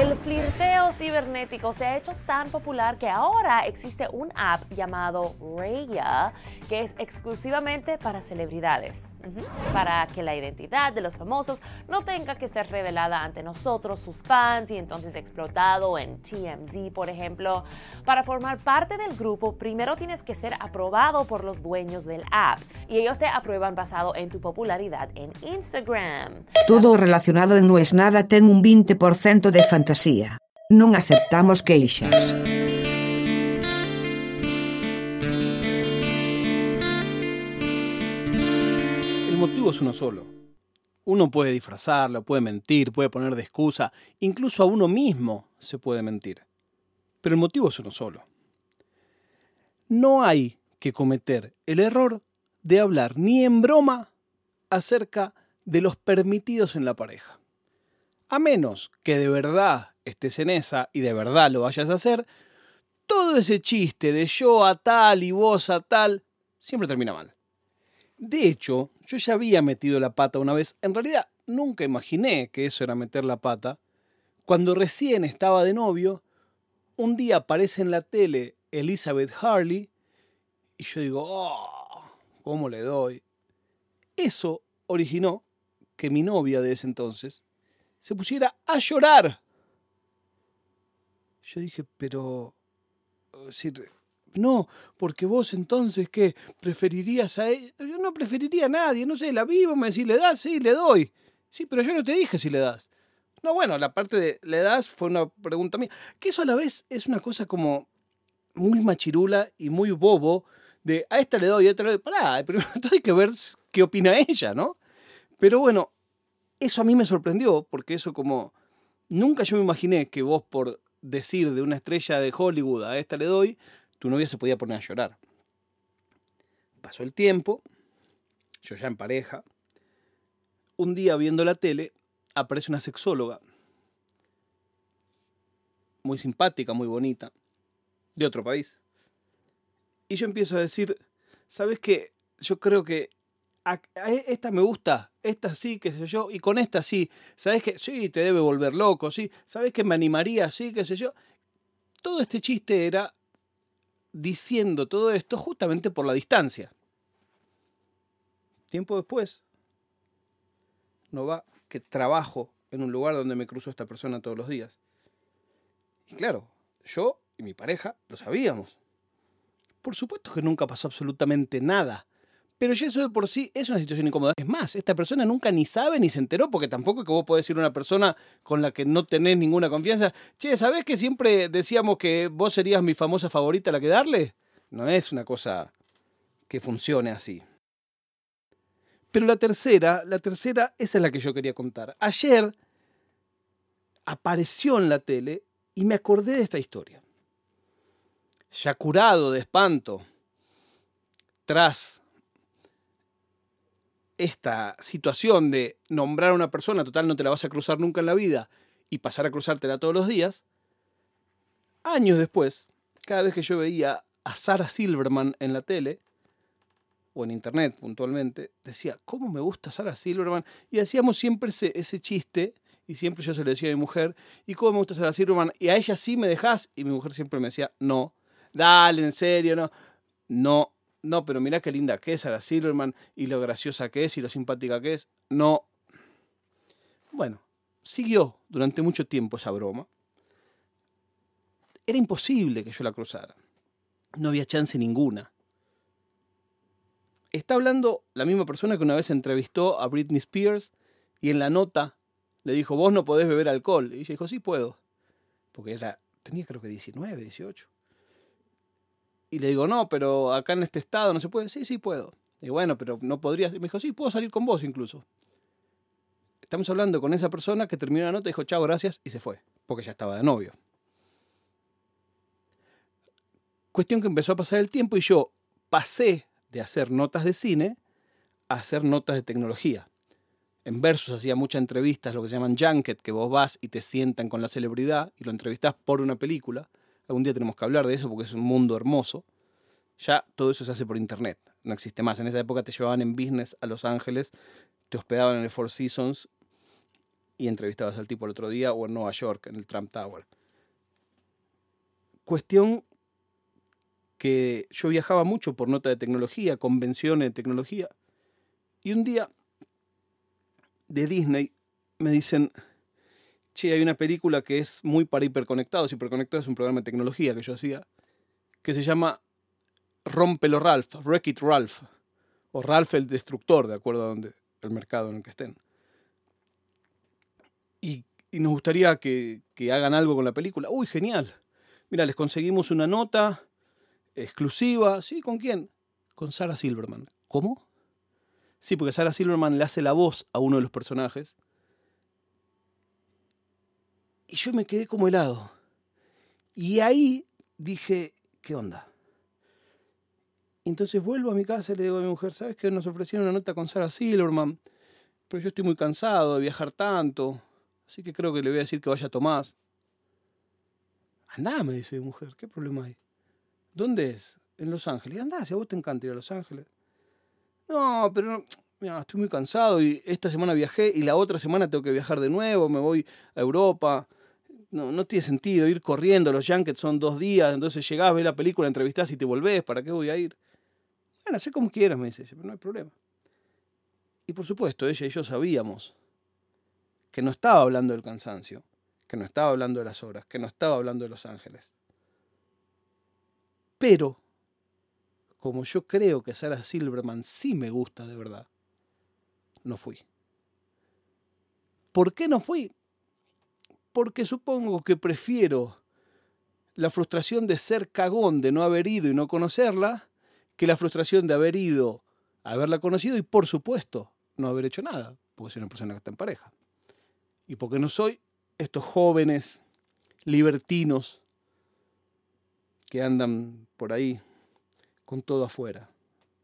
El flirteo cibernético se ha hecho tan popular que ahora existe un app llamado Raya que es exclusivamente para celebridades, para que la identidad de los famosos no tenga que ser revelada ante nosotros, sus fans, y entonces explotado en TMZ, por ejemplo. Para formar parte del grupo, primero tienes que ser aprobado por los dueños del app y ellos te aprueban basado en tu popularidad en Instagram. Todo relacionado No es nada ten un 20% de fantasía. Non aceptamos queixas. El motivo es uno solo. Uno puede disfrazarlo, puede mentir, puede poner de excusa, incluso a uno mismo se puede mentir. Pero el motivo es uno solo. No hay que cometer el error de hablar ni en broma acerca de los permitidos en la pareja. A menos que de verdad estés en esa y de verdad lo vayas a hacer, todo ese chiste de yo a tal y vos a tal siempre termina mal. De hecho, yo ya había metido la pata una vez. En realidad, nunca imaginé que eso era meter la pata. Cuando recién estaba de novio, un día aparece en la tele Elizabeth Harley y yo digo, oh, ¿cómo le doy? Eso originó que mi novia de ese entonces se pusiera a llorar. Yo dije, pero... es decir, no, porque vos entonces, ¿qué? ¿Preferirías a ella? Yo no preferiría a nadie, no sé, la vivo, me decís, ¿le das? Sí, le doy. Sí, pero yo no te dije si le das. No, bueno, la parte de le das fue una pregunta mía. Que eso a la vez es una cosa como muy machirula y muy bobo, de a esta le doy, a esta le doy. Pará, hay que ver qué opina ella, ¿no? Pero bueno, eso a mí me sorprendió, porque eso como... Nunca yo me imaginé que vos por decir de una estrella de Hollywood a esta le doy, tu novia se podía poner a llorar. Pasó el tiempo, yo ya en pareja. Un día viendo la tele, aparece una sexóloga, muy simpática, muy bonita, de otro país. Y yo empiezo a decir, ¿sabes qué? Yo creo que esta me gusta, esta sí, qué sé yo, y con esta sí. ¿Sabes qué? Sí, te debe volver loco, sí. ¿Sabes que me animaría, sí, qué sé yo? Todo este chiste era diciendo todo esto justamente por la distancia. Tiempo después, no va que trabajo en un lugar donde me cruzo esta persona todos los días. Y claro, yo y mi pareja lo sabíamos. Por supuesto que nunca pasó absolutamente nada. Pero ya eso de por sí es una situación incómoda. Es más, esta persona nunca ni sabe ni se enteró, porque tampoco es que vos podés decir a una persona con la que no tenés ninguna confianza, che, ¿sabés que siempre decíamos que vos serías mi famosa favorita la que darle? No es una cosa que funcione así. Pero la tercera, la tercera, esa es la que yo quería contar. Ayer apareció en la tele y me acordé de esta historia. Ya curado de espanto, tras esta situación de nombrar a una persona, total no te la vas a cruzar nunca en la vida, y pasar a cruzártela todos los días, años después, cada vez que yo veía a Sarah Silverman en la tele, o en internet puntualmente, decía, ¿cómo me gusta Sarah Silverman? Y hacíamos siempre ese, ese chiste, y siempre yo se lo decía a mi mujer, ¿y cómo me gusta Sarah Silverman? Y a ella sí me dejás, y mi mujer siempre me decía, no, dale, en serio, no, no, no, pero mirá qué linda que es Sarah Silverman, y lo graciosa que es, y lo simpática que es, no. Bueno, siguió durante mucho tiempo esa broma. Era imposible que yo la cruzara. No había chance ninguna. Está hablando la misma persona que una vez entrevistó a Britney Spears y en la nota le dijo, vos no podés beber alcohol. Y ella dijo, sí puedo. Porque era, tenía creo que 19, 18. Y le digo, no, pero acá en este estado no se puede. Sí, sí puedo. Y bueno, pero no podrías. Me dijo, sí, puedo salir con vos incluso. Estamos hablando con esa persona que terminó la nota, dijo, chao, gracias, y se fue. Porque ya estaba de novio. Cuestión que empezó a pasar el tiempo y yo pasé de hacer notas de cine a hacer notas de tecnología. En Versus hacía muchas entrevistas, lo que se llaman junket, que vos vas y te sientan con la celebridad y lo entrevistás por una película. Algún día tenemos que hablar de eso porque es un mundo hermoso. Ya todo eso se hace por internet, no existe más. En esa época te llevaban en business a Los Ángeles, te hospedaban en el Four Seasons y entrevistabas al tipo el otro día, o en Nueva York, en el Trump Tower. Cuestión que yo viajaba mucho por nota de tecnología, convenciones de tecnología, y un día de Disney me dicen, che, hay una película que es muy para hiperconectados, hiperconectados es un programa de tecnología que yo hacía, que se llama Rompelo Ralph, Wreck It Ralph, o Ralph el Destructor, de acuerdo a donde, el mercado en el que estén. Y, y nos gustaría que, que hagan algo con la película. Uy, genial. Mira, les conseguimos una nota exclusiva. ¿Sí? ¿Con quién? Con Sarah Silverman. ¿Cómo? Sí, porque Sarah Silverman le hace la voz a uno de los personajes. Y yo me quedé como helado. Y ahí dije, ¿qué onda? Entonces vuelvo a mi casa y le digo a mi mujer, ¿sabes que nos ofrecieron una nota con Sarah Silverman? Pero yo estoy muy cansado de viajar tanto. Así que creo que le voy a decir que vaya a Tomás. Andá, me dice mi mujer, ¿qué problema hay? ¿Dónde es? En Los Ángeles. Andá, si a vos te encanta ir a Los Ángeles. No, pero mira, estoy muy cansado y esta semana viajé y la otra semana tengo que viajar de nuevo, me voy a Europa. No, no tiene sentido ir corriendo, los Junkets son dos días, entonces llegás, ves la película, entrevistás y te volvés, ¿para qué voy a ir? Bueno, sé como quieras, me dice, pero no hay problema. Y por supuesto, ella y yo sabíamos que no estaba hablando del cansancio, que no estaba hablando de las horas, que no estaba hablando de Los Ángeles. Pero, como yo creo que Sarah Silverman sí me gusta de verdad, no fui. ¿Por qué no fui? Porque supongo que prefiero la frustración de ser cagón, de no haber ido y no conocerla, que la frustración de haber ido, haberla conocido y por supuesto no haber hecho nada, porque soy una persona que está en pareja. Y porque no soy estos jóvenes libertinos que andan por ahí con todo afuera,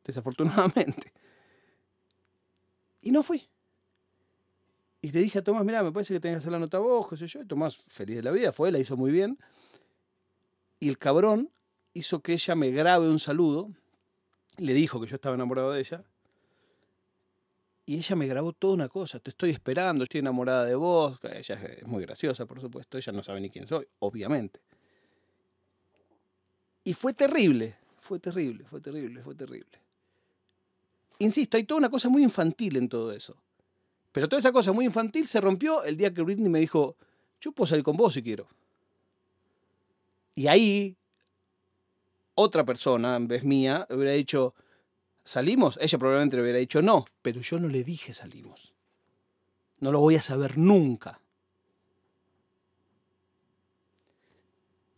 desafortunadamente. Y no fui. Y le dije a Tomás, mira, me parece que tenés que hacer la nota vos, qué sé yo. Y Tomás, feliz de la vida, fue, la hizo muy bien. Y el cabrón hizo que ella me grabe un saludo. Le dijo que yo estaba enamorado de ella. Y ella me grabó toda una cosa. Te estoy esperando, estoy enamorada de vos. Ella es muy graciosa, por supuesto. Ella no sabe ni quién soy, obviamente. Y fue terrible, fue terrible, fue terrible, fue terrible. Insisto, hay toda una cosa muy infantil en todo eso. Pero toda esa cosa muy infantil se rompió el día que Britney me dijo, yo puedo salir con vos si quiero. Y ahí, otra persona, en vez mía, hubiera dicho, ¿salimos? Ella probablemente le hubiera dicho no, pero yo no le dije salimos. No lo voy a saber nunca.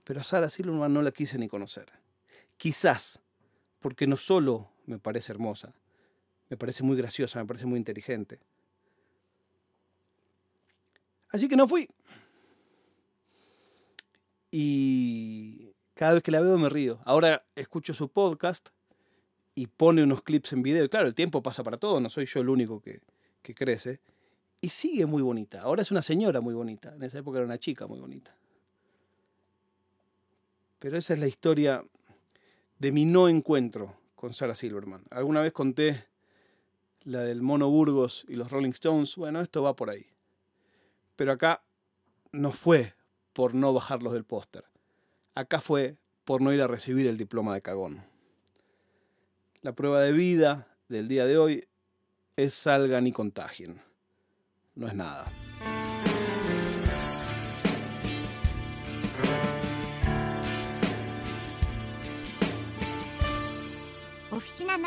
Pero a Sara Silverman no la quise ni conocer. Quizás porque no solo me parece hermosa, me parece muy graciosa, me parece muy inteligente. Así que no fui. Y cada vez que la veo me río. Ahora escucho su podcast y pone unos clips en video. Y claro, el tiempo pasa para todo, no soy yo el único que, que crece. Y sigue muy bonita. Ahora es una señora muy bonita. En esa época era una chica muy bonita. Pero esa es la historia de mi no encuentro con Sarah Silverman. Alguna vez conté la del Mono Burgos y los Rolling Stones. Bueno, esto va por ahí. Pero acá no fue por no bajarlos del póster. Acá fue por no ir a recibir el diploma de cagón. La prueba de vida del día de hoy es salgan y contagien. No es nada. Oficina